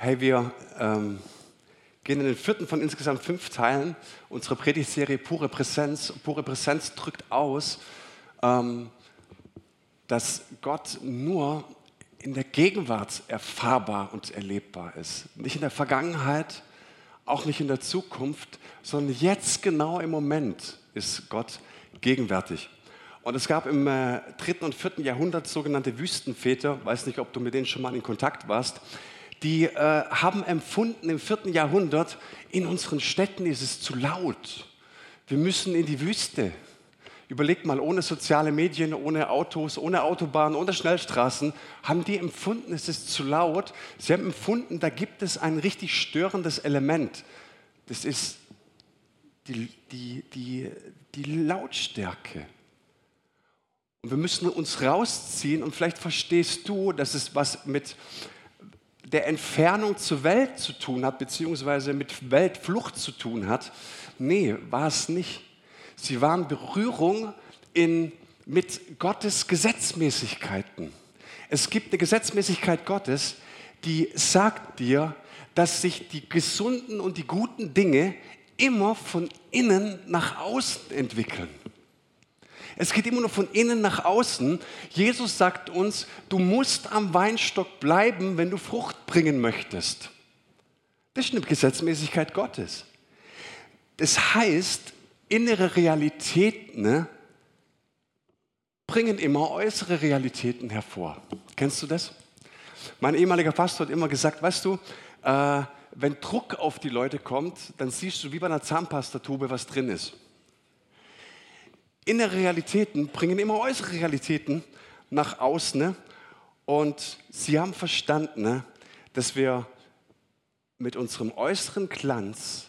Hey, wir ähm, gehen in den vierten von insgesamt fünf Teilen unserer Predigtserie Pure Präsenz. Pure Präsenz drückt aus, ähm, dass Gott nur in der Gegenwart erfahrbar und erlebbar ist. Nicht in der Vergangenheit, auch nicht in der Zukunft, sondern jetzt genau im Moment ist Gott gegenwärtig. Und es gab im äh, dritten und vierten Jahrhundert sogenannte Wüstenväter, weiß nicht, ob du mit denen schon mal in Kontakt warst, die äh, haben empfunden im vierten Jahrhundert, in unseren Städten ist es zu laut. Wir müssen in die Wüste. Überlegt mal, ohne soziale Medien, ohne Autos, ohne Autobahnen, ohne Schnellstraßen, haben die empfunden, es ist zu laut. Sie haben empfunden, da gibt es ein richtig störendes Element. Das ist die, die, die, die Lautstärke. Und wir müssen uns rausziehen und vielleicht verstehst du, dass es was mit der Entfernung zur Welt zu tun hat, beziehungsweise mit Weltflucht zu tun hat. Nee, war es nicht. Sie waren Berührung in, mit Gottes Gesetzmäßigkeiten. Es gibt eine Gesetzmäßigkeit Gottes, die sagt dir, dass sich die gesunden und die guten Dinge immer von innen nach außen entwickeln. Es geht immer nur von innen nach außen. Jesus sagt uns, du musst am Weinstock bleiben, wenn du Frucht bringen möchtest. Das ist eine Gesetzmäßigkeit Gottes. Das heißt, innere Realitäten ne, bringen immer äußere Realitäten hervor. Kennst du das? Mein ehemaliger Pastor hat immer gesagt, weißt du, äh, wenn Druck auf die Leute kommt, dann siehst du wie bei einer Zahnpastatube, was drin ist innere Realitäten bringen immer äußere Realitäten nach außen. Ne? Und sie haben verstanden, ne, dass wir mit unserem äußeren Glanz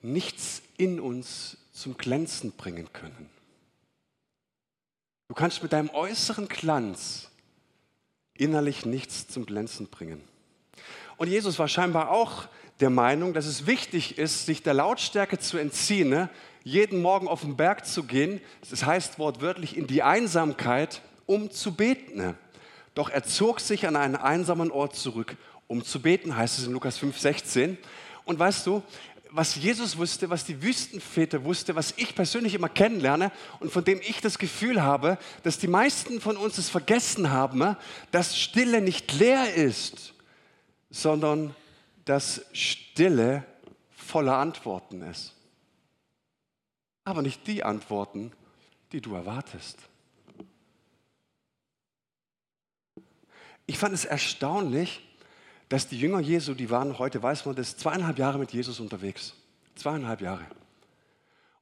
nichts in uns zum Glänzen bringen können. Du kannst mit deinem äußeren Glanz innerlich nichts zum Glänzen bringen. Und Jesus war scheinbar auch der Meinung, dass es wichtig ist, sich der Lautstärke zu entziehen, ne? Jeden Morgen auf den Berg zu gehen, das heißt wortwörtlich in die Einsamkeit, um zu beten. Doch er zog sich an einen einsamen Ort zurück, um zu beten, heißt es in Lukas 5, 16. Und weißt du, was Jesus wusste, was die Wüstenväter wusste, was ich persönlich immer kennenlerne und von dem ich das Gefühl habe, dass die meisten von uns es vergessen haben, dass Stille nicht leer ist, sondern dass Stille voller Antworten ist aber nicht die Antworten, die du erwartest. Ich fand es erstaunlich, dass die Jünger Jesu, die waren heute, weiß man das, zweieinhalb Jahre mit Jesus unterwegs. Zweieinhalb Jahre.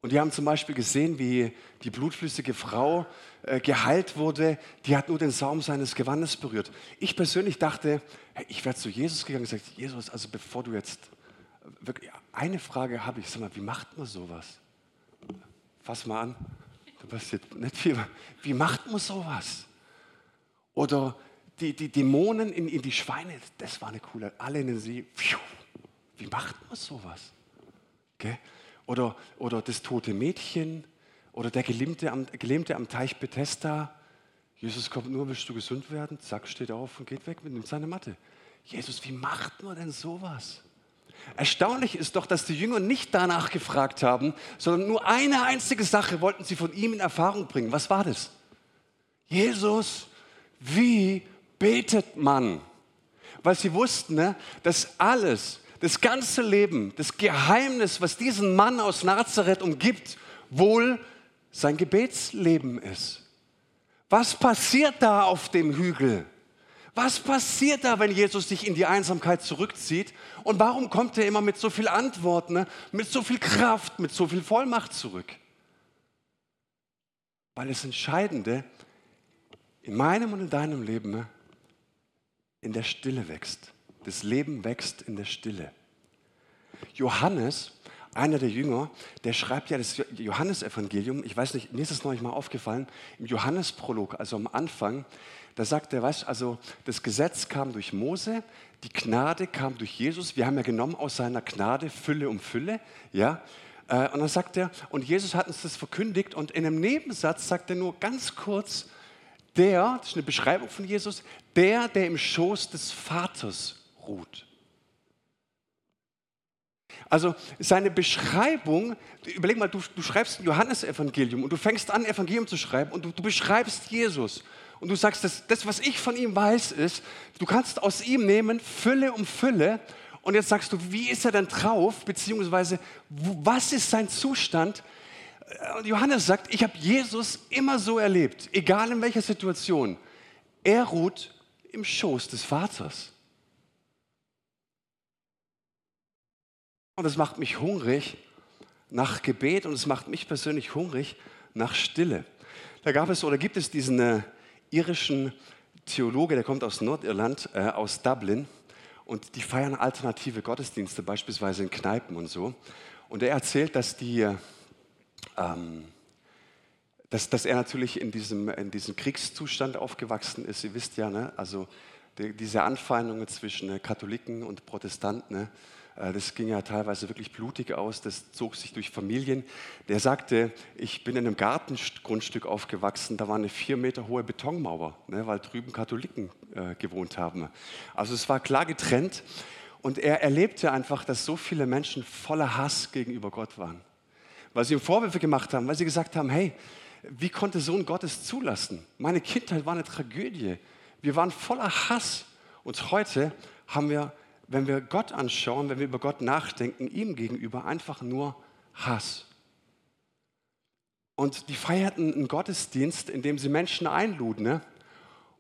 Und die haben zum Beispiel gesehen, wie die blutflüssige Frau äh, geheilt wurde. Die hat nur den Saum seines Gewandes berührt. Ich persönlich dachte, hey, ich wäre zu Jesus gegangen und gesagt, Jesus, also bevor du jetzt, wirklich, eine Frage habe ich, sag mal, wie macht man sowas? Fass mal an, da passiert nicht viel. Wie macht man sowas? Oder die, die Dämonen in, in die Schweine, das war eine coole, alle in den See. Wie macht man sowas? Okay? Oder, oder das tote Mädchen oder der Gelähmte am, Gelähmte am Teich Bethesda. Jesus kommt nur, willst du gesund werden? Zack, steht auf und geht weg, nimmt seine Matte. Jesus, wie macht man denn sowas? Erstaunlich ist doch, dass die Jünger nicht danach gefragt haben, sondern nur eine einzige Sache wollten sie von ihm in Erfahrung bringen. Was war das? Jesus, wie betet man? Weil sie wussten, ne, dass alles, das ganze Leben, das Geheimnis, was diesen Mann aus Nazareth umgibt, wohl sein Gebetsleben ist. Was passiert da auf dem Hügel? Was passiert da, wenn Jesus sich in die Einsamkeit zurückzieht? Und warum kommt er immer mit so viel Antworten, ne? mit so viel Kraft, mit so viel Vollmacht zurück? Weil das Entscheidende in meinem und in deinem Leben ne, in der Stille wächst. Das Leben wächst in der Stille. Johannes, einer der Jünger, der schreibt ja das Johannesevangelium. Ich weiß nicht, mir ist es neulich mal aufgefallen, im Johannesprolog, also am Anfang, da sagt er, weißt also das Gesetz kam durch Mose, die Gnade kam durch Jesus. Wir haben ja genommen aus seiner Gnade Fülle um Fülle, ja. Äh, und dann sagt er, und Jesus hat uns das verkündigt und in einem Nebensatz sagt er nur ganz kurz, der, das ist eine Beschreibung von Jesus, der, der im Schoß des Vaters ruht. Also seine Beschreibung, überleg mal, du, du schreibst ein Johannesevangelium und du fängst an, Evangelium zu schreiben und du, du beschreibst Jesus. Und du sagst, das, das, was ich von ihm weiß, ist, du kannst aus ihm nehmen Fülle um Fülle. Und jetzt sagst du, wie ist er denn drauf? Beziehungsweise, was ist sein Zustand? Und Johannes sagt, ich habe Jesus immer so erlebt, egal in welcher Situation. Er ruht im Schoß des Vaters. Und es macht mich hungrig nach Gebet und es macht mich persönlich hungrig nach Stille. Da gab es oder gibt es diesen äh, irischen Theologe, der kommt aus Nordirland, äh, aus Dublin, und die feiern alternative Gottesdienste, beispielsweise in Kneipen und so. Und er erzählt, dass die, ähm, dass, dass er natürlich in diesem, in diesem Kriegszustand aufgewachsen ist. Ihr wisst ja, ne? also die, diese Anfeindungen zwischen äh, Katholiken und Protestanten, ne? Äh, das ging ja teilweise wirklich blutig aus, das zog sich durch Familien. Der sagte, ich bin in einem Gartengrundstück aufgewachsen, da war eine vier Meter hohe Betonmauer, ne, weil drüben Katholiken äh, gewohnt haben. Also es war klar getrennt und er erlebte einfach, dass so viele Menschen voller Hass gegenüber Gott waren. Weil sie ihm Vorwürfe gemacht haben, weil sie gesagt haben, hey, wie konnte so ein Gottes zulassen? Meine Kindheit war eine Tragödie. Wir waren voller Hass. Und heute haben wir wenn wir Gott anschauen, wenn wir über Gott nachdenken, ihm gegenüber einfach nur Hass. Und die feierten einen Gottesdienst, in dem sie Menschen einluden. Ne?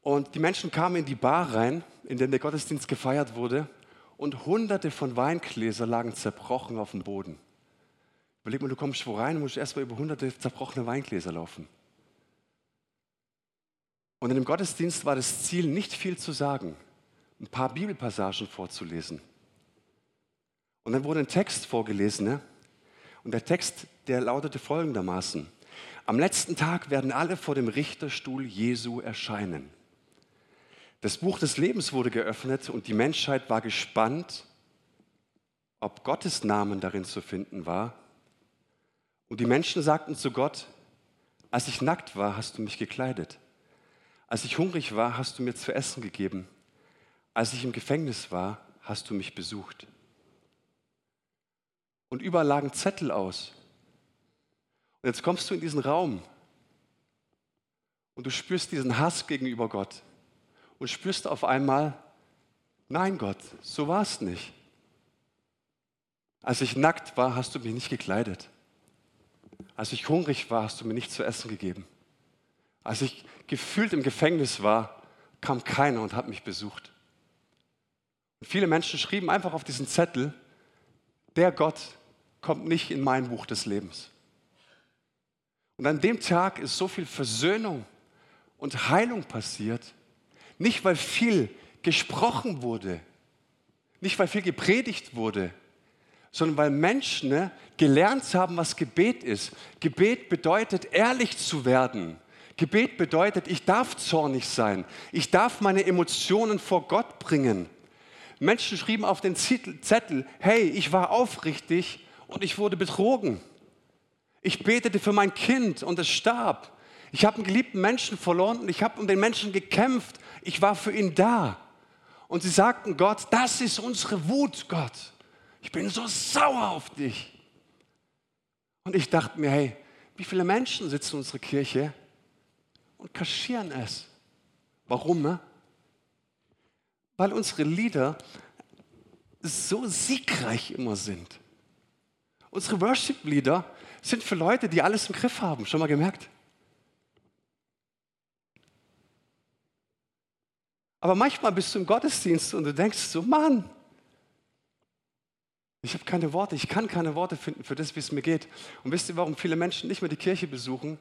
Und die Menschen kamen in die Bar rein, in der der Gottesdienst gefeiert wurde, und hunderte von Weingläser lagen zerbrochen auf dem Boden. Überleg mal, du kommst wo rein und musst erstmal über hunderte zerbrochene Weingläser laufen. Und in dem Gottesdienst war das Ziel, nicht viel zu sagen ein paar Bibelpassagen vorzulesen. Und dann wurde ein Text vorgelesen. Ne? Und der Text, der lautete folgendermaßen. Am letzten Tag werden alle vor dem Richterstuhl Jesu erscheinen. Das Buch des Lebens wurde geöffnet und die Menschheit war gespannt, ob Gottes Namen darin zu finden war. Und die Menschen sagten zu Gott, als ich nackt war, hast du mich gekleidet. Als ich hungrig war, hast du mir zu essen gegeben. Als ich im Gefängnis war, hast du mich besucht. Und überall lagen Zettel aus. Und jetzt kommst du in diesen Raum und du spürst diesen Hass gegenüber Gott und spürst auf einmal, nein Gott, so war es nicht. Als ich nackt war, hast du mich nicht gekleidet. Als ich hungrig war, hast du mir nichts zu essen gegeben. Als ich gefühlt im Gefängnis war, kam keiner und hat mich besucht. Und viele Menschen schrieben einfach auf diesen Zettel, der Gott kommt nicht in mein Buch des Lebens. Und an dem Tag ist so viel Versöhnung und Heilung passiert, nicht weil viel gesprochen wurde, nicht weil viel gepredigt wurde, sondern weil Menschen ne, gelernt haben, was Gebet ist. Gebet bedeutet, ehrlich zu werden. Gebet bedeutet, ich darf zornig sein. Ich darf meine Emotionen vor Gott bringen. Menschen schrieben auf den Zettel, hey, ich war aufrichtig und ich wurde betrogen. Ich betete für mein Kind und es starb. Ich habe einen geliebten Menschen verloren und ich habe um den Menschen gekämpft. Ich war für ihn da. Und sie sagten Gott, das ist unsere Wut, Gott. Ich bin so sauer auf dich. Und ich dachte mir, hey, wie viele Menschen sitzen in unserer Kirche und kaschieren es? Warum? Ne? Weil unsere Lieder so siegreich immer sind. Unsere Worship-Lieder sind für Leute, die alles im Griff haben. Schon mal gemerkt? Aber manchmal bist du im Gottesdienst und du denkst so, Mann, ich habe keine Worte, ich kann keine Worte finden für das, wie es mir geht. Und wisst ihr, warum viele Menschen nicht mehr die Kirche besuchen?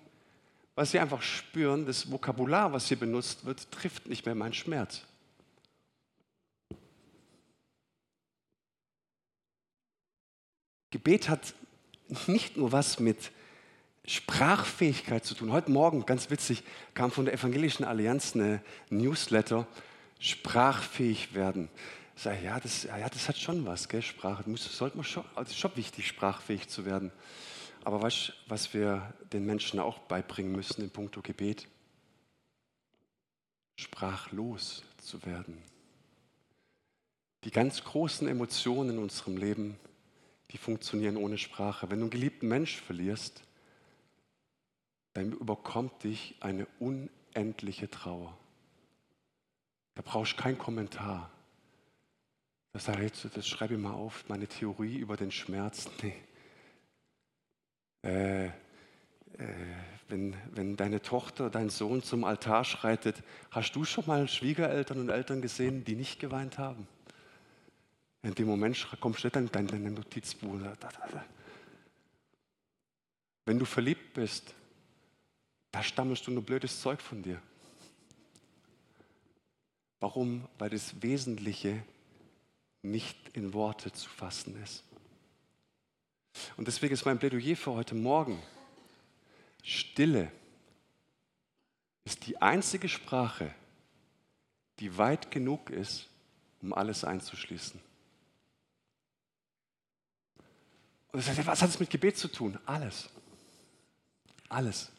Weil sie einfach spüren, das Vokabular, was hier benutzt wird, trifft nicht mehr meinen Schmerz. Gebet hat nicht nur was mit Sprachfähigkeit zu tun. Heute Morgen, ganz witzig, kam von der Evangelischen Allianz eine Newsletter, sprachfähig werden. Ich sage, ja, das, ja, das hat schon was, gell, Sprache. Sollte man schon, ist schon wichtig, sprachfähig zu werden. Aber weißt was wir den Menschen auch beibringen müssen in puncto Gebet? Sprachlos zu werden. Die ganz großen Emotionen in unserem Leben, die funktionieren ohne Sprache. Wenn du einen geliebten Mensch verlierst, dann überkommt dich eine unendliche Trauer. Da brauchst du keinen Kommentar. Das, das schreibe ich mal auf, meine Theorie über den Schmerz. Nee. Äh, äh, wenn, wenn deine Tochter, dein Sohn zum Altar schreitet, hast du schon mal Schwiegereltern und Eltern gesehen, die nicht geweint haben? In dem Moment kommst du dann in dein Notizbuch. Wenn du verliebt bist, da stammelst du nur blödes Zeug von dir. Warum? Weil das Wesentliche nicht in Worte zu fassen ist. Und deswegen ist mein Plädoyer für heute Morgen, Stille ist die einzige Sprache, die weit genug ist, um alles einzuschließen. Und das heißt, was hat es mit Gebet zu tun? Alles. Alles.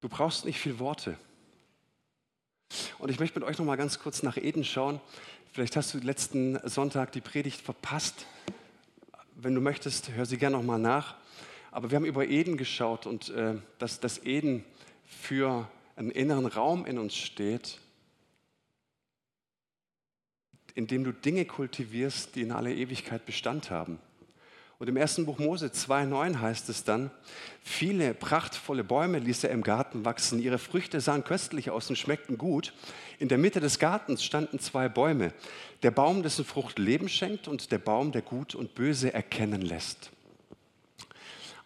Du brauchst nicht viel Worte. Und ich möchte mit euch noch mal ganz kurz nach Eden schauen. Vielleicht hast du letzten Sonntag die Predigt verpasst. Wenn du möchtest, hör sie gerne noch mal nach. Aber wir haben über Eden geschaut und äh, dass das Eden für einen inneren Raum in uns steht, in dem du Dinge kultivierst, die in aller Ewigkeit Bestand haben. Und im ersten Buch Mose 2,9 heißt es dann, viele prachtvolle Bäume ließ er im Garten wachsen, ihre Früchte sahen köstlich aus und schmeckten gut. In der Mitte des Gartens standen zwei Bäume, der Baum, dessen Frucht Leben schenkt und der Baum, der Gut und Böse erkennen lässt.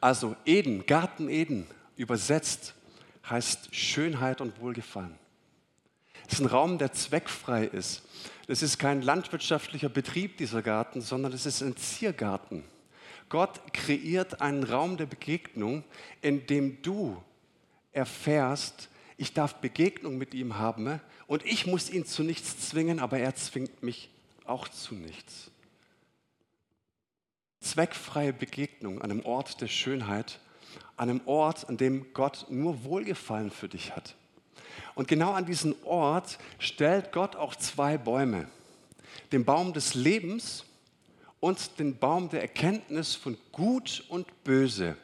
Also Eden, Garten Eden, übersetzt heißt Schönheit und Wohlgefallen. Es ist ein Raum, der zweckfrei ist. Es ist kein landwirtschaftlicher Betrieb, dieser Garten, sondern es ist ein Ziergarten. Gott kreiert einen Raum der Begegnung, in dem du erfährst, ich darf Begegnung mit ihm haben und ich muss ihn zu nichts zwingen, aber er zwingt mich auch zu nichts. Zweckfreie Begegnung an einem Ort der Schönheit, an einem Ort, an dem Gott nur Wohlgefallen für dich hat. Und genau an diesen Ort stellt Gott auch zwei Bäume. Den Baum des Lebens und den Baum der Erkenntnis von Gut und Böse.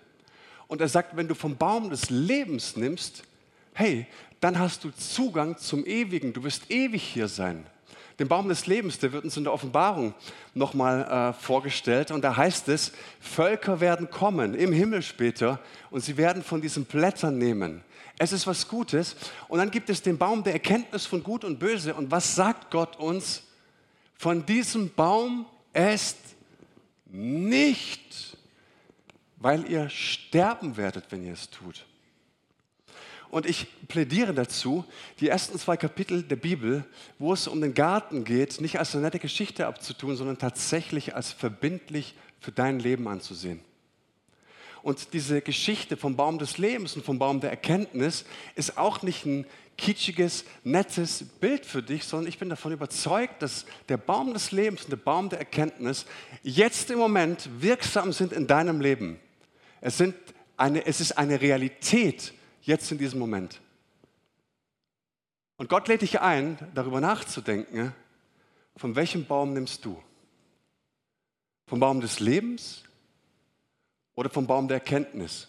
Und er sagt, wenn du vom Baum des Lebens nimmst, hey, dann hast du Zugang zum Ewigen, du wirst ewig hier sein. Den Baum des Lebens, der wird uns in der Offenbarung nochmal äh, vorgestellt. Und da heißt es, Völker werden kommen im Himmel später und sie werden von diesen Blättern nehmen. Es ist was Gutes. Und dann gibt es den Baum der Erkenntnis von Gut und Böse. Und was sagt Gott uns? Von diesem Baum esst nicht, weil ihr sterben werdet, wenn ihr es tut. Und ich plädiere dazu, die ersten zwei Kapitel der Bibel, wo es um den Garten geht, nicht als eine nette Geschichte abzutun, sondern tatsächlich als verbindlich für dein Leben anzusehen. Und diese Geschichte vom Baum des Lebens und vom Baum der Erkenntnis ist auch nicht ein kitschiges, nettes Bild für dich, sondern ich bin davon überzeugt, dass der Baum des Lebens und der Baum der Erkenntnis jetzt im Moment wirksam sind in deinem Leben. Es, sind eine, es ist eine Realität jetzt in diesem Moment. Und Gott lädt dich ein, darüber nachzudenken, von welchem Baum nimmst du? Vom Baum des Lebens oder vom Baum der Erkenntnis?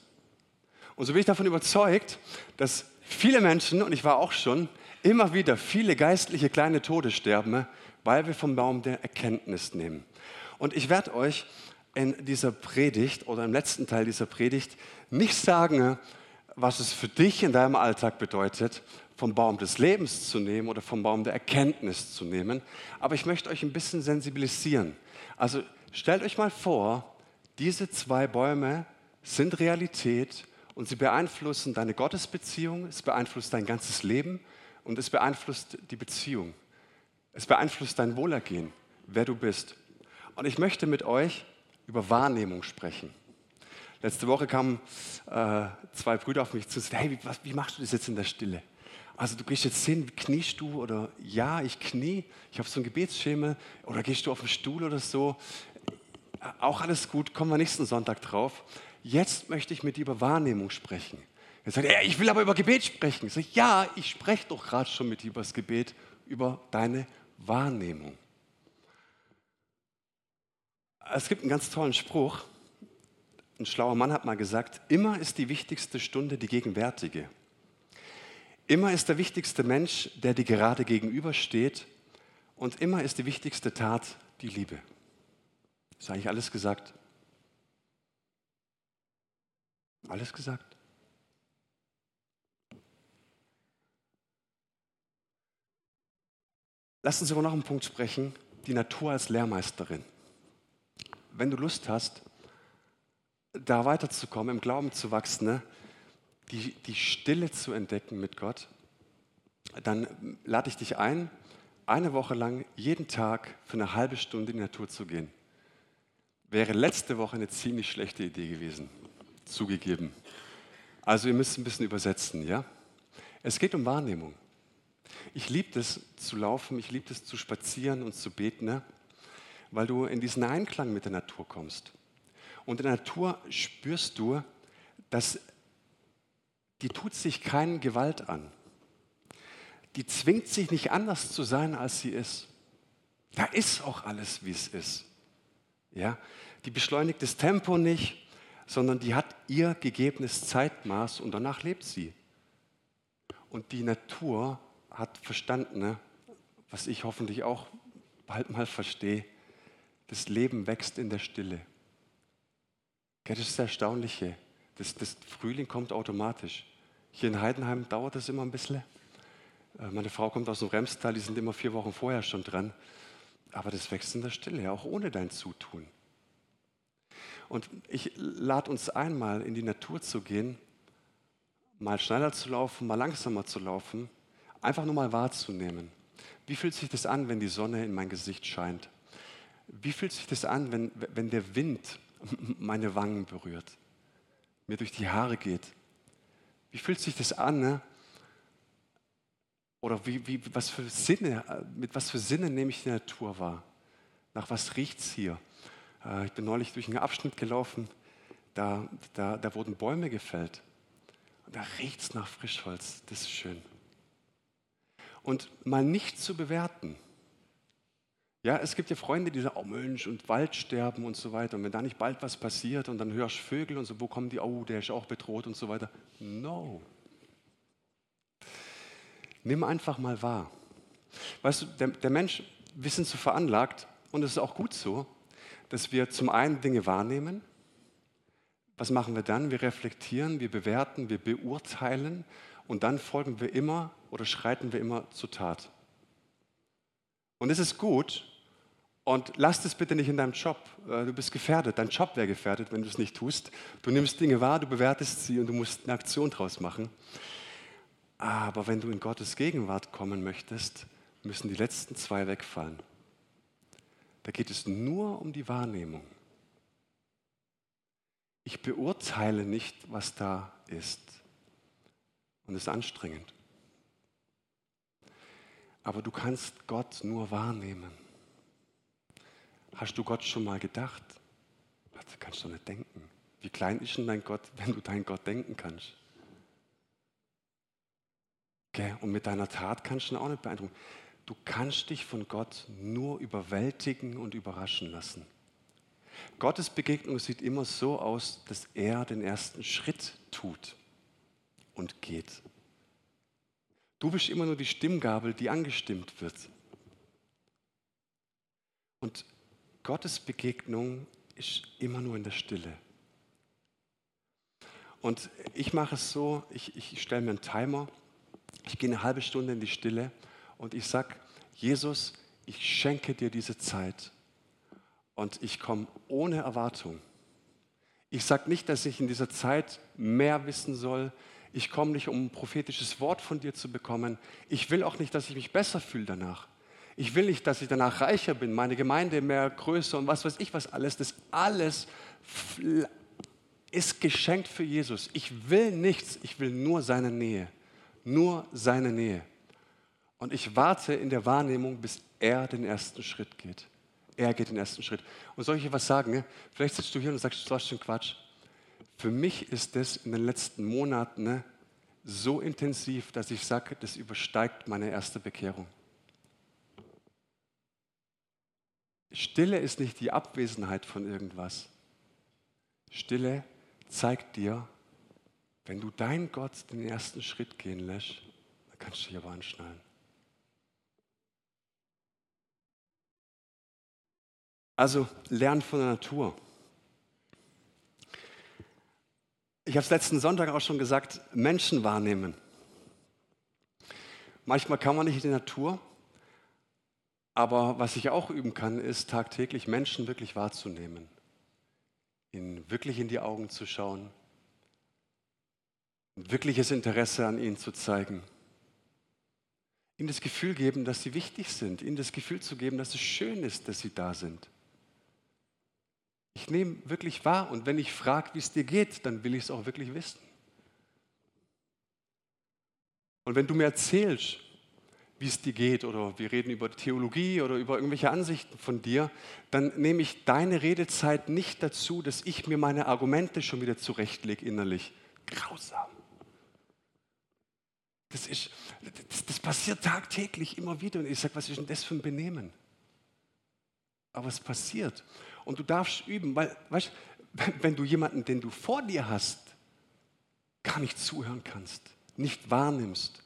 Und so bin ich davon überzeugt, dass viele Menschen, und ich war auch schon, immer wieder viele geistliche kleine Tode sterben, weil wir vom Baum der Erkenntnis nehmen. Und ich werde euch in dieser Predigt oder im letzten Teil dieser Predigt nicht sagen, was es für dich in deinem Alltag bedeutet, vom Baum des Lebens zu nehmen oder vom Baum der Erkenntnis zu nehmen. Aber ich möchte euch ein bisschen sensibilisieren. Also stellt euch mal vor, diese zwei Bäume sind Realität und sie beeinflussen deine Gottesbeziehung, es beeinflusst dein ganzes Leben und es beeinflusst die Beziehung. Es beeinflusst dein Wohlergehen, wer du bist. Und ich möchte mit euch über Wahrnehmung sprechen. Letzte Woche kamen äh, zwei Brüder auf mich zu und sagten, hey, wie, was, wie machst du das jetzt in der Stille? Also du gehst jetzt hin, kniest du oder ja, ich knie, ich habe so ein Gebetsschemel oder gehst du auf den Stuhl oder so. Auch alles gut, kommen wir nächsten Sonntag drauf. Jetzt möchte ich mit dir über Wahrnehmung sprechen. Er sagt, ja, ich will aber über Gebet sprechen. Ich sage, ja, ich spreche doch gerade schon mit dir über das Gebet, über deine Wahrnehmung. Es gibt einen ganz tollen Spruch. Ein schlauer Mann hat mal gesagt, immer ist die wichtigste Stunde die gegenwärtige. Immer ist der wichtigste Mensch, der dir gerade gegenübersteht. Und immer ist die wichtigste Tat die Liebe. Ist eigentlich alles gesagt? Alles gesagt. Lass uns über noch einen Punkt sprechen, die Natur als Lehrmeisterin. Wenn du Lust hast, da weiterzukommen, im Glauben zu wachsen, ne, die, die Stille zu entdecken mit Gott, dann lade ich dich ein, eine Woche lang jeden Tag für eine halbe Stunde in die Natur zu gehen. Wäre letzte Woche eine ziemlich schlechte Idee gewesen, zugegeben. Also ihr müsst ein bisschen übersetzen, ja? Es geht um Wahrnehmung. Ich liebe es zu laufen, ich liebe es zu spazieren und zu beten, ne? weil du in diesen Einklang mit der Natur kommst. Und in der Natur spürst du, dass die tut sich keinen Gewalt an. Die zwingt sich nicht anders zu sein, als sie ist. Da ist auch alles, wie es ist. Ja? Die beschleunigt das Tempo nicht, sondern die hat ihr gegebenes Zeitmaß und danach lebt sie. Und die Natur hat verstanden, ne, was ich hoffentlich auch bald mal verstehe, das Leben wächst in der Stille. Das ist das Erstaunliche. Das, das Frühling kommt automatisch. Hier in Heidenheim dauert das immer ein bisschen. Äh, meine Frau kommt aus dem Remstal, die sind immer vier Wochen vorher schon dran. Aber das wächst in der Stille, auch ohne dein Zutun. Und ich lade uns einmal in die Natur zu gehen, mal schneller zu laufen, mal langsamer zu laufen Einfach nur mal wahrzunehmen. Wie fühlt sich das an, wenn die Sonne in mein Gesicht scheint? Wie fühlt sich das an, wenn, wenn der Wind meine Wangen berührt, mir durch die Haare geht? Wie fühlt sich das an? Ne? Oder wie, wie, was für Sinne, mit was für Sinne nehme ich die Natur wahr? Nach was riecht es hier? Äh, ich bin neulich durch einen Abschnitt gelaufen, da, da, da wurden Bäume gefällt. Und da riecht es nach Frischholz. Das ist schön und mal nicht zu bewerten. Ja, es gibt ja Freunde, die sagen, oh Mensch, und Waldsterben und so weiter. Und wenn da nicht bald was passiert und dann hörst du Vögel und so, wo kommen die? Oh, der ist auch bedroht und so weiter. No. Nimm einfach mal wahr. Weißt du, der, der Mensch, wir sind so veranlagt, und es ist auch gut so, dass wir zum einen Dinge wahrnehmen. Was machen wir dann? Wir reflektieren, wir bewerten, wir beurteilen und dann folgen wir immer oder schreiten wir immer zur Tat. Und es ist gut und lass es bitte nicht in deinem Job. Äh, du bist gefährdet, dein Job wäre gefährdet, wenn du es nicht tust. Du nimmst Dinge wahr, du bewertest sie und du musst eine Aktion draus machen. Aber wenn du in Gottes Gegenwart kommen möchtest, müssen die letzten zwei wegfallen. Da geht es nur um die Wahrnehmung. Ich beurteile nicht, was da ist. Und es ist anstrengend. Aber du kannst Gott nur wahrnehmen. Hast du Gott schon mal gedacht? Das kannst du nicht denken. Wie klein ist denn dein Gott, wenn du deinen Gott denken kannst? Okay? Und mit deiner Tat kannst du ihn auch nicht beeindrucken. Du kannst dich von Gott nur überwältigen und überraschen lassen. Gottes Begegnung sieht immer so aus, dass er den ersten Schritt tut und geht. Du bist immer nur die Stimmgabel, die angestimmt wird. Und Gottes Begegnung ist immer nur in der Stille. Und ich mache es so, ich, ich stelle mir einen Timer, ich gehe eine halbe Stunde in die Stille und ich sage, Jesus, ich schenke dir diese Zeit und ich komme ohne Erwartung. Ich sage nicht, dass ich in dieser Zeit mehr wissen soll, ich komme nicht, um ein prophetisches Wort von dir zu bekommen. Ich will auch nicht, dass ich mich besser fühle danach. Ich will nicht, dass ich danach reicher bin, meine Gemeinde mehr größer und was weiß ich was alles. Das alles ist geschenkt für Jesus. Ich will nichts, ich will nur seine Nähe. Nur seine Nähe. Und ich warte in der Wahrnehmung, bis er den ersten Schritt geht. Er geht den ersten Schritt. Und soll ich dir was sagen? Ne? Vielleicht sitzt du hier und sagst, du hast schon Quatsch. Für mich ist das in den letzten Monaten ne, so intensiv, dass ich sage, das übersteigt meine erste Bekehrung. Stille ist nicht die Abwesenheit von irgendwas. Stille zeigt dir, wenn du dein Gott den ersten Schritt gehen lässt, dann kannst du dich aber anschnallen. Also lern von der Natur. Ich habe es letzten Sonntag auch schon gesagt, Menschen wahrnehmen. Manchmal kann man nicht in die Natur, aber was ich auch üben kann, ist tagtäglich Menschen wirklich wahrzunehmen, ihnen wirklich in die Augen zu schauen, wirkliches Interesse an ihnen zu zeigen, ihnen das Gefühl geben, dass sie wichtig sind, ihnen das Gefühl zu geben, dass es schön ist, dass sie da sind. Ich nehme wirklich wahr und wenn ich frage, wie es dir geht, dann will ich es auch wirklich wissen. Und wenn du mir erzählst, wie es dir geht oder wir reden über Theologie oder über irgendwelche Ansichten von dir, dann nehme ich deine Redezeit nicht dazu, dass ich mir meine Argumente schon wieder zurechtlege innerlich. Grausam. Das, ist, das, das passiert tagtäglich immer wieder und ich sage, was ist denn das für ein Benehmen? Aber es passiert und du darfst üben, weil, weißt, wenn du jemanden, den du vor dir hast, gar nicht zuhören kannst, nicht wahrnimmst,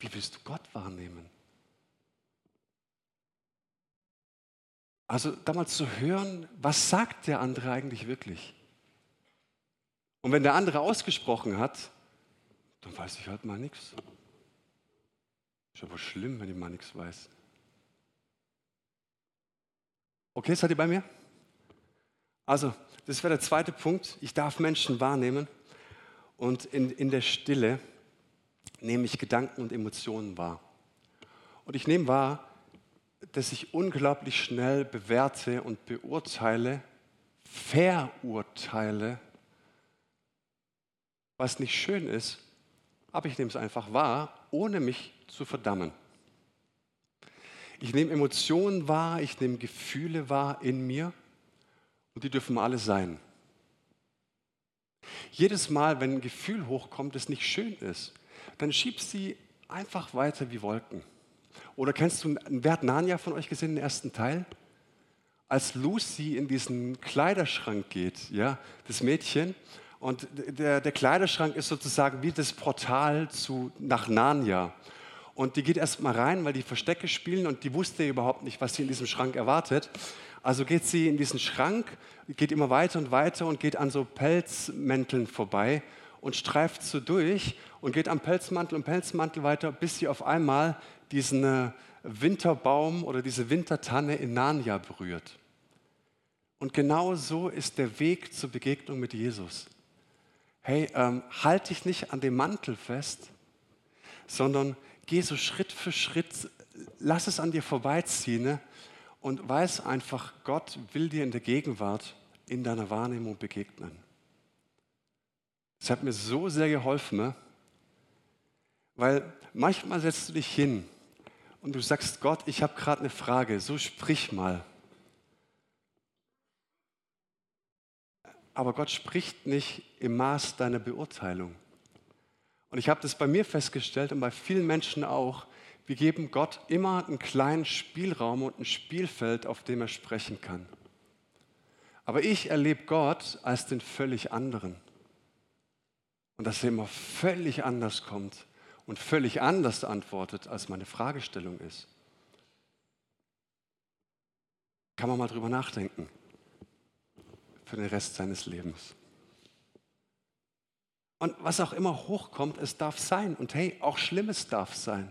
wie willst du Gott wahrnehmen? Also da mal zu hören, was sagt der andere eigentlich wirklich? Und wenn der andere ausgesprochen hat, dann weiß ich halt mal nichts. Ist aber schlimm, wenn ich mal nichts weiß. Okay, seid ihr bei mir? Also, das wäre der zweite Punkt. Ich darf Menschen wahrnehmen und in, in der Stille nehme ich Gedanken und Emotionen wahr. Und ich nehme wahr, dass ich unglaublich schnell bewerte und beurteile, verurteile, was nicht schön ist, aber ich nehme es einfach wahr, ohne mich zu verdammen. Ich nehme Emotionen wahr, ich nehme Gefühle wahr in mir und die dürfen alle sein. Jedes Mal, wenn ein Gefühl hochkommt, das nicht schön ist, dann schiebst sie einfach weiter wie Wolken. Oder kennst du einen Wert Narnia von euch gesehen, den ersten Teil? Als Lucy in diesen Kleiderschrank geht, ja, das Mädchen, und der, der Kleiderschrank ist sozusagen wie das Portal zu, nach Narnia. Und die geht erst mal rein, weil die Verstecke spielen und die wusste überhaupt nicht, was sie in diesem Schrank erwartet. Also geht sie in diesen Schrank, geht immer weiter und weiter und geht an so Pelzmänteln vorbei und streift so durch und geht am Pelzmantel und Pelzmantel weiter, bis sie auf einmal diesen äh, Winterbaum oder diese Wintertanne in Narnia berührt. Und genau so ist der Weg zur Begegnung mit Jesus. Hey, ähm, halt dich nicht an dem Mantel fest, sondern geh so Schritt für Schritt, lass es an dir vorbeiziehen ne? und weiß einfach, Gott will dir in der Gegenwart, in deiner Wahrnehmung begegnen. Das hat mir so sehr geholfen, ne? weil manchmal setzt du dich hin und du sagst, Gott, ich habe gerade eine Frage, so sprich mal. Aber Gott spricht nicht im Maß deiner Beurteilung. Und ich habe das bei mir festgestellt und bei vielen Menschen auch, wir geben Gott immer einen kleinen Spielraum und ein Spielfeld, auf dem er sprechen kann. Aber ich erlebe Gott als den völlig anderen. Und dass er immer völlig anders kommt und völlig anders antwortet, als meine Fragestellung ist. Kann man mal drüber nachdenken für den Rest seines Lebens. Und was auch immer hochkommt, es darf sein. Und hey, auch Schlimmes darf sein.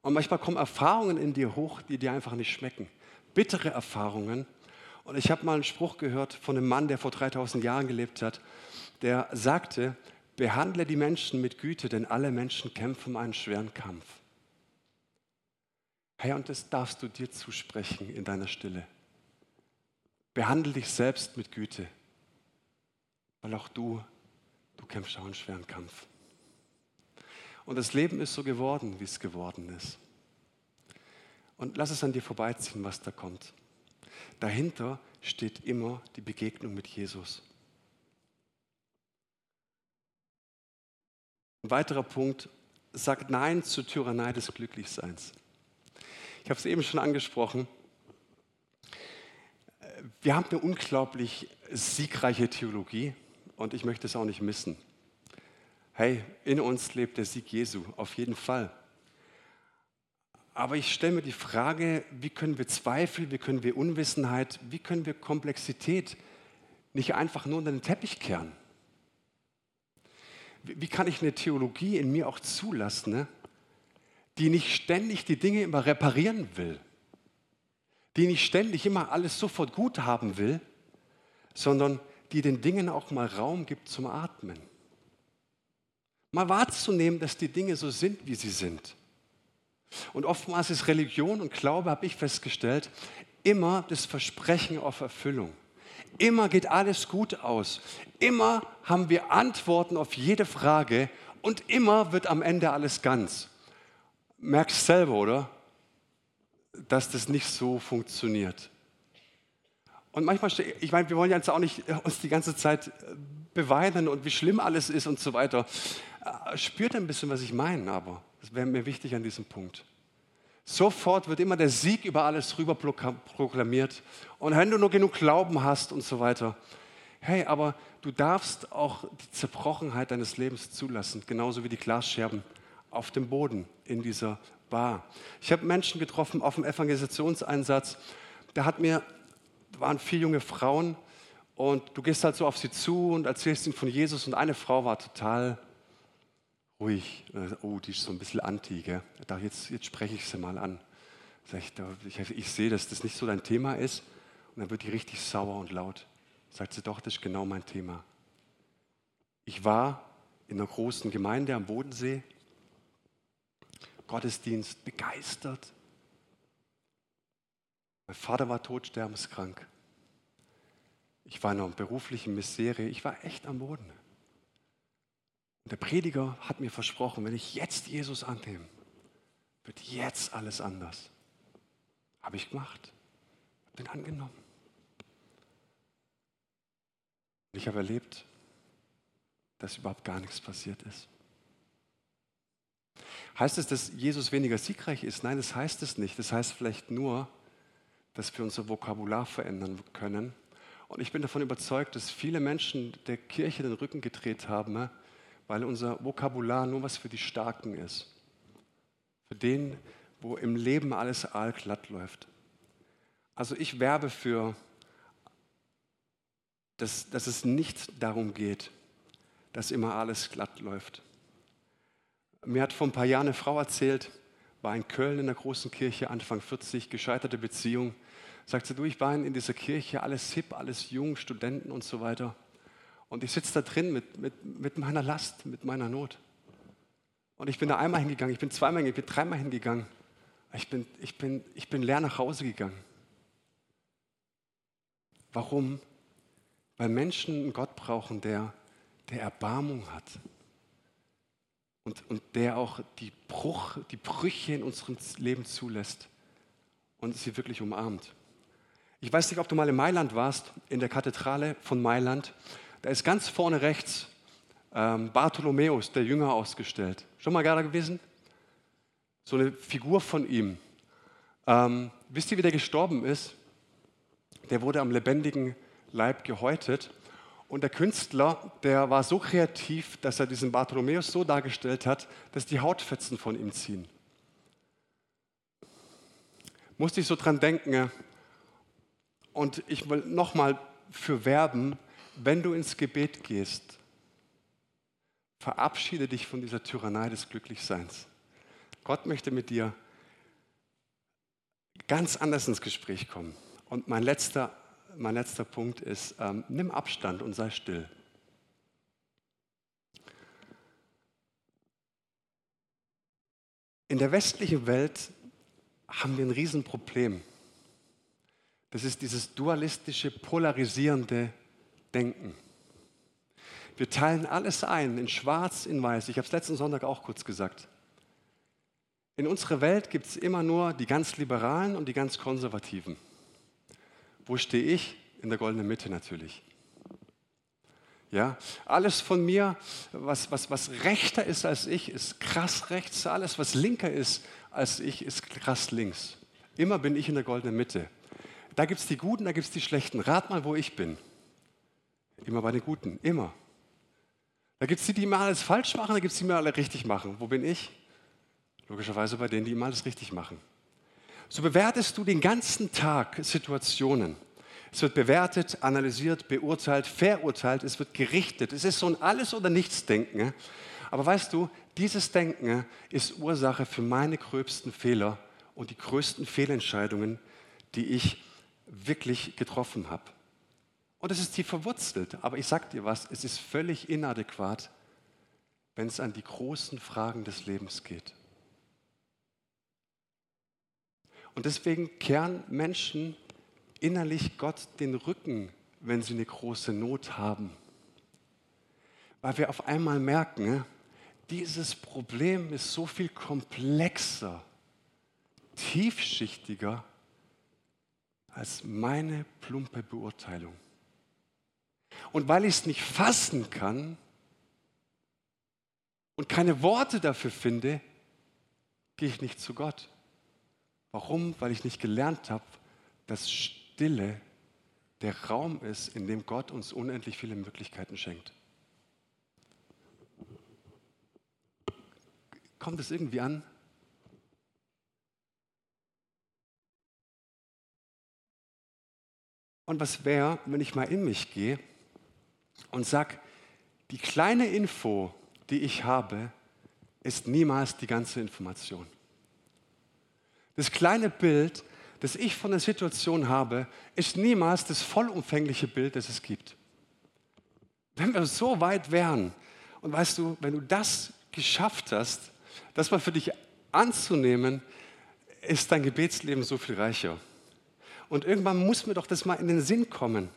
Und manchmal kommen Erfahrungen in dir hoch, die dir einfach nicht schmecken. Bittere Erfahrungen. Und ich habe mal einen Spruch gehört von einem Mann, der vor 3000 Jahren gelebt hat, der sagte, behandle die Menschen mit Güte, denn alle Menschen kämpfen einen schweren Kampf. Hey, und das darfst du dir zusprechen in deiner Stille. Behandle dich selbst mit Güte, weil auch du, du kämpfst auch einen schweren Kampf. Und das Leben ist so geworden, wie es geworden ist. Und lass es an dir vorbeiziehen, was da kommt. Dahinter steht immer die Begegnung mit Jesus. Ein weiterer Punkt, sagt Nein zur Tyrannei des Glücklichseins. Ich habe es eben schon angesprochen. Wir haben eine unglaublich siegreiche Theologie und ich möchte es auch nicht missen. Hey, in uns lebt der Sieg Jesu, auf jeden Fall. Aber ich stelle mir die Frage, wie können wir Zweifel, wie können wir Unwissenheit, wie können wir Komplexität nicht einfach nur unter den Teppich kehren? Wie kann ich eine Theologie in mir auch zulassen, ne? die nicht ständig die Dinge immer reparieren will, die nicht ständig immer alles sofort gut haben will, sondern die den Dingen auch mal Raum gibt zum Atmen. Mal wahrzunehmen, dass die Dinge so sind, wie sie sind. Und oftmals ist Religion und Glaube, habe ich festgestellt, immer das Versprechen auf Erfüllung. Immer geht alles gut aus. Immer haben wir Antworten auf jede Frage und immer wird am Ende alles ganz. Merkst selber, oder? Dass das nicht so funktioniert. Und manchmal, ich meine, wir wollen ja jetzt auch nicht äh, uns die ganze Zeit äh, beweinen und wie schlimm alles ist und so weiter. Äh, spürt ein bisschen, was ich meine, aber das wäre mir wichtig an diesem Punkt. Sofort wird immer der Sieg über alles rüber proklamiert. Und wenn du nur genug Glauben hast und so weiter. Hey, aber du darfst auch die Zerbrochenheit deines Lebens zulassen, genauso wie die Glasscherben auf dem Boden in dieser Bar. Ich habe Menschen getroffen auf dem Evangelisationseinsatz. Da hat mir waren vier junge Frauen und du gehst halt so auf sie zu und erzählst ihnen von Jesus und eine Frau war total ruhig. Oh, die ist so ein bisschen anti, gell? Dachte, jetzt, jetzt spreche ich sie mal an. Ich, ich, ich sehe, dass das nicht so dein Thema ist. Und dann wird die richtig sauer und laut. Sagt sie, doch, das ist genau mein Thema. Ich war in einer großen Gemeinde am Bodensee, Gottesdienst begeistert, mein Vater war todsterbenskrank. Ich war in einer beruflichen Misere. Ich war echt am Boden. Und der Prediger hat mir versprochen, wenn ich jetzt Jesus annehme, wird jetzt alles anders. Habe ich gemacht. Bin angenommen. Ich habe erlebt, dass überhaupt gar nichts passiert ist. Heißt es, dass Jesus weniger siegreich ist? Nein, das heißt es nicht. Das heißt vielleicht nur, dass wir unser Vokabular verändern können. Und ich bin davon überzeugt, dass viele Menschen der Kirche den Rücken gedreht haben, weil unser Vokabular nur was für die Starken ist. Für den, wo im Leben alles aalglatt läuft. Also ich werbe für, dass, dass es nicht darum geht, dass immer alles glatt läuft. Mir hat vor ein paar Jahren eine Frau erzählt, war in Köln in der großen Kirche, Anfang 40, gescheiterte Beziehung. Sagt sie, du, ich war in dieser Kirche, alles hip, alles jung, Studenten und so weiter. Und ich sitze da drin mit, mit, mit meiner Last, mit meiner Not. Und ich bin da einmal hingegangen, ich bin zweimal hingegangen, ich bin dreimal hingegangen. Ich bin, ich, bin, ich bin leer nach Hause gegangen. Warum? Weil Menschen einen Gott brauchen, der, der Erbarmung hat, und, und der auch die, Bruch, die Brüche in unserem Leben zulässt und sie wirklich umarmt. Ich weiß nicht, ob du mal in Mailand warst, in der Kathedrale von Mailand. Da ist ganz vorne rechts ähm, Bartholomäus, der Jünger, ausgestellt. Schon mal gerade gewesen? So eine Figur von ihm. Ähm, wisst ihr, wie der gestorben ist? Der wurde am lebendigen Leib gehäutet und der Künstler, der war so kreativ, dass er diesen Bartholomäus so dargestellt hat, dass die Hautfetzen von ihm ziehen. Musste ich so dran denken. Und ich will nochmal für werben, wenn du ins Gebet gehst, verabschiede dich von dieser Tyrannei des Glücklichseins. Gott möchte mit dir ganz anders ins Gespräch kommen. Und mein letzter mein letzter Punkt ist, ähm, nimm Abstand und sei still. In der westlichen Welt haben wir ein Riesenproblem. Das ist dieses dualistische, polarisierende Denken. Wir teilen alles ein, in schwarz, in weiß. Ich habe es letzten Sonntag auch kurz gesagt. In unserer Welt gibt es immer nur die ganz Liberalen und die ganz Konservativen. Wo stehe ich? In der goldenen Mitte natürlich. Ja, alles von mir, was, was, was rechter ist als ich, ist krass rechts. Alles, was linker ist als ich, ist krass links. Immer bin ich in der goldenen Mitte. Da gibt es die Guten, da gibt es die Schlechten. Rat mal, wo ich bin. Immer bei den Guten, immer. Da gibt es die, die immer alles falsch machen, da gibt es die, die immer alle richtig machen. Wo bin ich? Logischerweise bei denen, die immer alles richtig machen. So bewertest du den ganzen Tag Situationen. Es wird bewertet, analysiert, beurteilt, verurteilt, es wird gerichtet. Es ist so ein Alles- oder Nichts-Denken. Aber weißt du, dieses Denken ist Ursache für meine gröbsten Fehler und die größten Fehlentscheidungen, die ich wirklich getroffen habe. Und es ist tief verwurzelt. Aber ich sage dir was, es ist völlig inadäquat, wenn es an die großen Fragen des Lebens geht. Und deswegen kehren Menschen innerlich Gott den Rücken, wenn sie eine große Not haben. Weil wir auf einmal merken, dieses Problem ist so viel komplexer, tiefschichtiger als meine plumpe Beurteilung. Und weil ich es nicht fassen kann und keine Worte dafür finde, gehe ich nicht zu Gott. Warum? Weil ich nicht gelernt habe, dass Stille der Raum ist, in dem Gott uns unendlich viele Möglichkeiten schenkt. Kommt es irgendwie an? Und was wäre, wenn ich mal in mich gehe und sage, die kleine Info, die ich habe, ist niemals die ganze Information. Das kleine Bild, das ich von der Situation habe, ist niemals das vollumfängliche Bild, das es gibt. Wenn wir so weit wären, und weißt du, wenn du das geschafft hast, das mal für dich anzunehmen, ist dein Gebetsleben so viel reicher. Und irgendwann muss mir doch das mal in den Sinn kommen,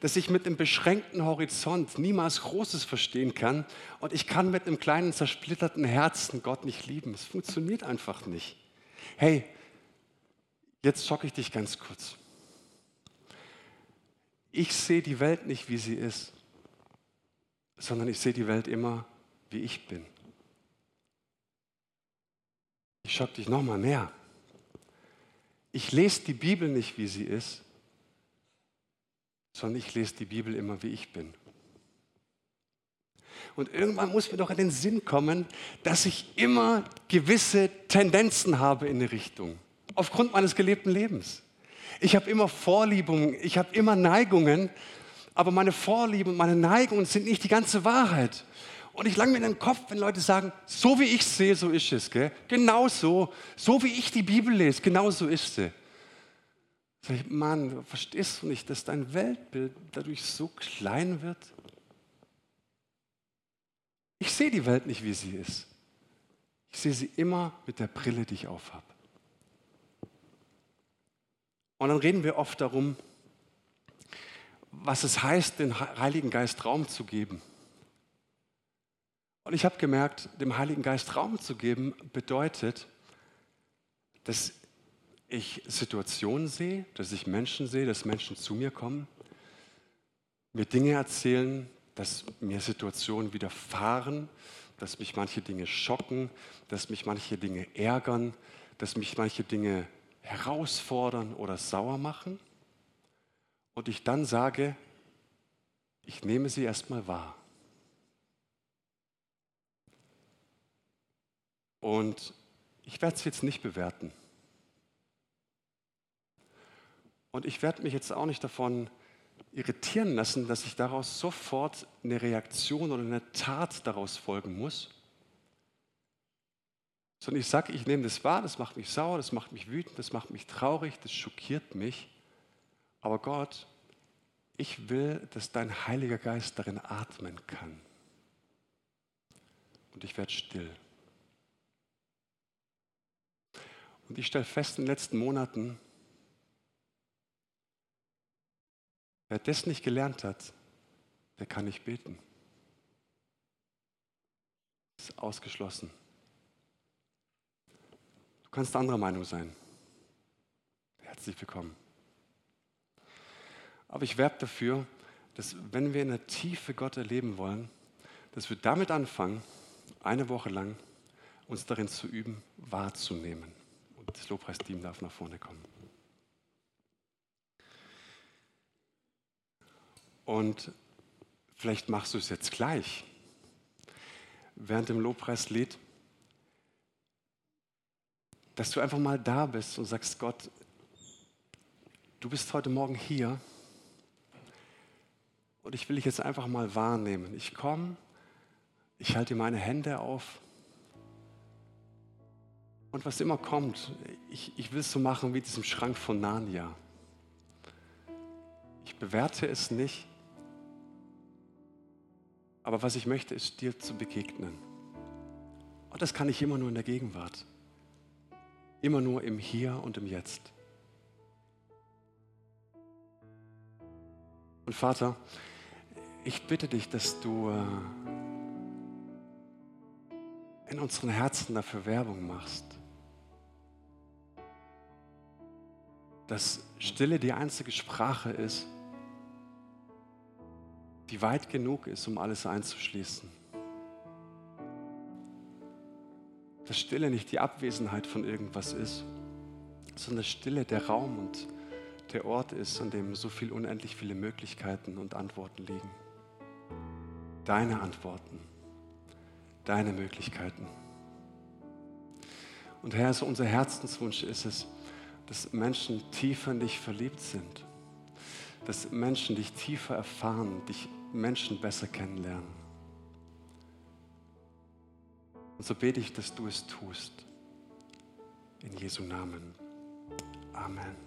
dass ich mit einem beschränkten Horizont niemals Großes verstehen kann und ich kann mit einem kleinen zersplitterten Herzen Gott nicht lieben. Es funktioniert einfach nicht. Hey, Jetzt schocke ich dich ganz kurz. Ich sehe die Welt nicht, wie sie ist, sondern ich sehe die Welt immer, wie ich bin. Ich schocke dich nochmal mehr. Ich lese die Bibel nicht, wie sie ist, sondern ich lese die Bibel immer, wie ich bin. Und irgendwann muss mir doch in den Sinn kommen, dass ich immer gewisse Tendenzen habe in eine Richtung aufgrund meines gelebten Lebens. Ich habe immer Vorliebungen, ich habe immer Neigungen, aber meine Vorlieben und meine Neigungen sind nicht die ganze Wahrheit. Und ich lang mir in den Kopf, wenn Leute sagen, so wie ich sehe, so ist es. Gell? Genau so. So wie ich die Bibel lese, genau so ist sie. Sag ich, Mann, verstehst du nicht, dass dein Weltbild dadurch so klein wird? Ich sehe die Welt nicht, wie sie ist. Ich sehe sie immer mit der Brille, die ich aufhabe. Und dann reden wir oft darum, was es heißt, dem Heiligen Geist Raum zu geben. Und ich habe gemerkt, dem Heiligen Geist Raum zu geben bedeutet, dass ich Situationen sehe, dass ich Menschen sehe, dass Menschen zu mir kommen, mir Dinge erzählen, dass mir Situationen widerfahren, dass mich manche Dinge schocken, dass mich manche Dinge ärgern, dass mich manche Dinge herausfordern oder sauer machen und ich dann sage, ich nehme sie erstmal wahr. Und ich werde es jetzt nicht bewerten. Und ich werde mich jetzt auch nicht davon irritieren lassen, dass ich daraus sofort eine Reaktion oder eine Tat daraus folgen muss, sondern ich sage, ich nehme das wahr, das macht mich sauer, das macht mich wütend, das macht mich traurig, das schockiert mich. Aber Gott, ich will, dass dein Heiliger Geist darin atmen kann. Und ich werde still. Und ich stelle fest in den letzten Monaten, wer das nicht gelernt hat, der kann nicht beten. Das ist ausgeschlossen kannst anderer Meinung sein. Herzlich willkommen. Aber ich werbe dafür, dass wenn wir in der Tiefe Gott erleben wollen, dass wir damit anfangen, eine Woche lang uns darin zu üben, wahrzunehmen. Und das Lobpreisteam darf nach vorne kommen. Und vielleicht machst du es jetzt gleich. Während dem Lobpreislied dass du einfach mal da bist und sagst, Gott, du bist heute Morgen hier und ich will dich jetzt einfach mal wahrnehmen. Ich komme, ich halte meine Hände auf und was immer kommt, ich, ich will es so machen wie diesem Schrank von Narnia. Ich bewerte es nicht, aber was ich möchte, ist dir zu begegnen. Und das kann ich immer nur in der Gegenwart. Immer nur im Hier und im Jetzt. Und Vater, ich bitte dich, dass du äh, in unseren Herzen dafür Werbung machst. Dass Stille die einzige Sprache ist, die weit genug ist, um alles einzuschließen. dass Stille nicht die Abwesenheit von irgendwas ist, sondern Stille der Raum und der Ort ist, an dem so viel unendlich viele Möglichkeiten und Antworten liegen. Deine Antworten, deine Möglichkeiten. Und Herr, so unser Herzenswunsch ist es, dass Menschen tiefer in dich verliebt sind, dass Menschen dich tiefer erfahren, dich Menschen besser kennenlernen. Und so bete ich, dass du es tust. In Jesu Namen. Amen.